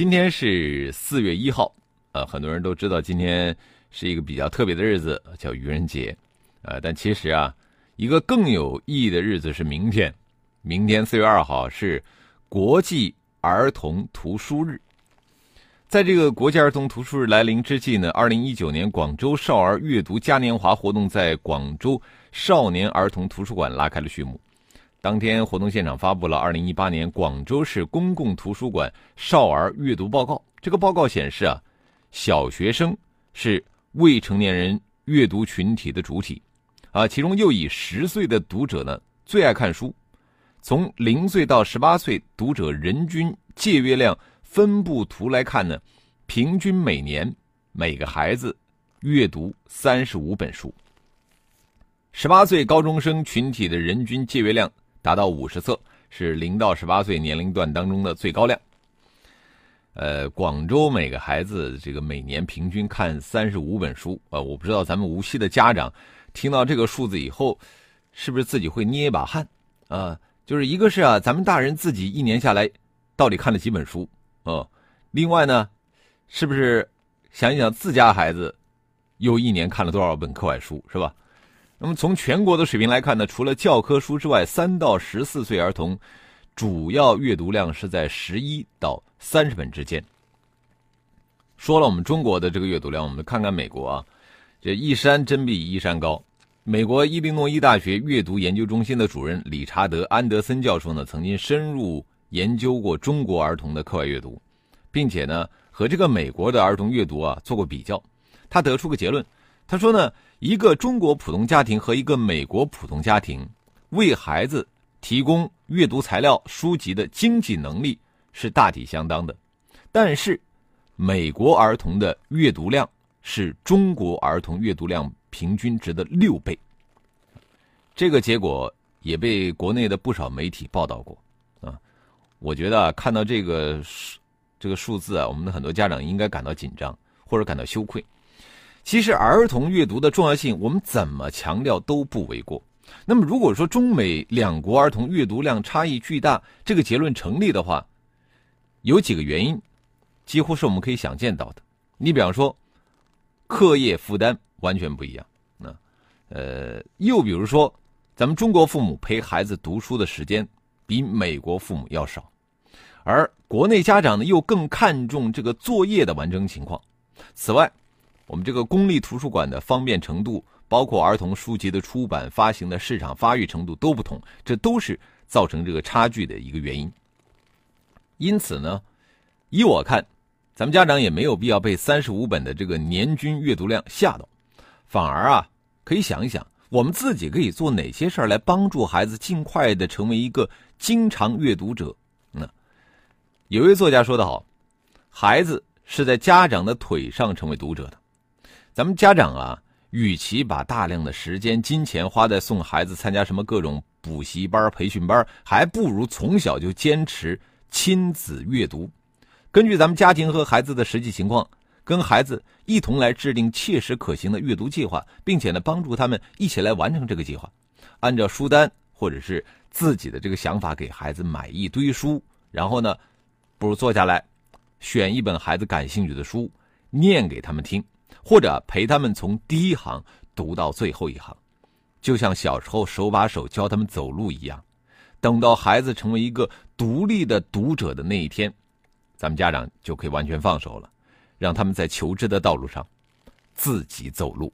今天是四月一号，呃，很多人都知道今天是一个比较特别的日子，叫愚人节，呃，但其实啊，一个更有意义的日子是明天，明天四月二号是国际儿童图书日。在这个国际儿童图书日来临之际呢，二零一九年广州少儿阅读嘉年华活动在广州少年儿童图书馆拉开了序幕。当天，活动现场发布了二零一八年广州市公共图书馆少儿阅读报告。这个报告显示啊，小学生是未成年人阅读群体的主体，啊，其中又以十岁的读者呢最爱看书。从零岁到十八岁读者人均借阅量分布图来看呢，平均每年每个孩子阅读三十五本书。十八岁高中生群体的人均借阅量。达到五十册，是零到十八岁年龄段当中的最高量。呃，广州每个孩子这个每年平均看三十五本书啊，我不知道咱们无锡的家长听到这个数字以后，是不是自己会捏一把汗啊？就是一个是啊，咱们大人自己一年下来到底看了几本书啊？另外呢，是不是想一想自家孩子又一年看了多少本课外书，是吧？那么从全国的水平来看呢，除了教科书之外，三到十四岁儿童主要阅读量是在十一到三十本之间。说了我们中国的这个阅读量，我们看看美国啊，这一山真比一山高。美国伊利诺伊大学阅读研究中心的主任理查德·安德森教授呢，曾经深入研究过中国儿童的课外阅读，并且呢和这个美国的儿童阅读啊做过比较，他得出个结论，他说呢。一个中国普通家庭和一个美国普通家庭，为孩子提供阅读材料书籍的经济能力是大体相当的，但是，美国儿童的阅读量是中国儿童阅读量平均值的六倍。这个结果也被国内的不少媒体报道过啊。我觉得啊看到这个数这个数字啊，我们的很多家长应该感到紧张或者感到羞愧。其实儿童阅读的重要性，我们怎么强调都不为过。那么，如果说中美两国儿童阅读量差异巨大，这个结论成立的话，有几个原因，几乎是我们可以想见到的。你比方说，课业负担完全不一样。啊，呃，又比如说，咱们中国父母陪孩子读书的时间比美国父母要少，而国内家长呢又更看重这个作业的完成情况。此外，我们这个公立图书馆的方便程度，包括儿童书籍的出版发行的市场发育程度都不同，这都是造成这个差距的一个原因。因此呢，依我看，咱们家长也没有必要被三十五本的这个年均阅读量吓到，反而啊，可以想一想，我们自己可以做哪些事儿来帮助孩子尽快的成为一个经常阅读者。那有位作家说得好，孩子是在家长的腿上成为读者的。咱们家长啊，与其把大量的时间、金钱花在送孩子参加什么各种补习班、培训班，还不如从小就坚持亲子阅读。根据咱们家庭和孩子的实际情况，跟孩子一同来制定切实可行的阅读计划，并且呢，帮助他们一起来完成这个计划。按照书单或者是自己的这个想法，给孩子买一堆书，然后呢，不如坐下来，选一本孩子感兴趣的书，念给他们听。或者陪他们从第一行读到最后一行，就像小时候手把手教他们走路一样。等到孩子成为一个独立的读者的那一天，咱们家长就可以完全放手了，让他们在求知的道路上自己走路。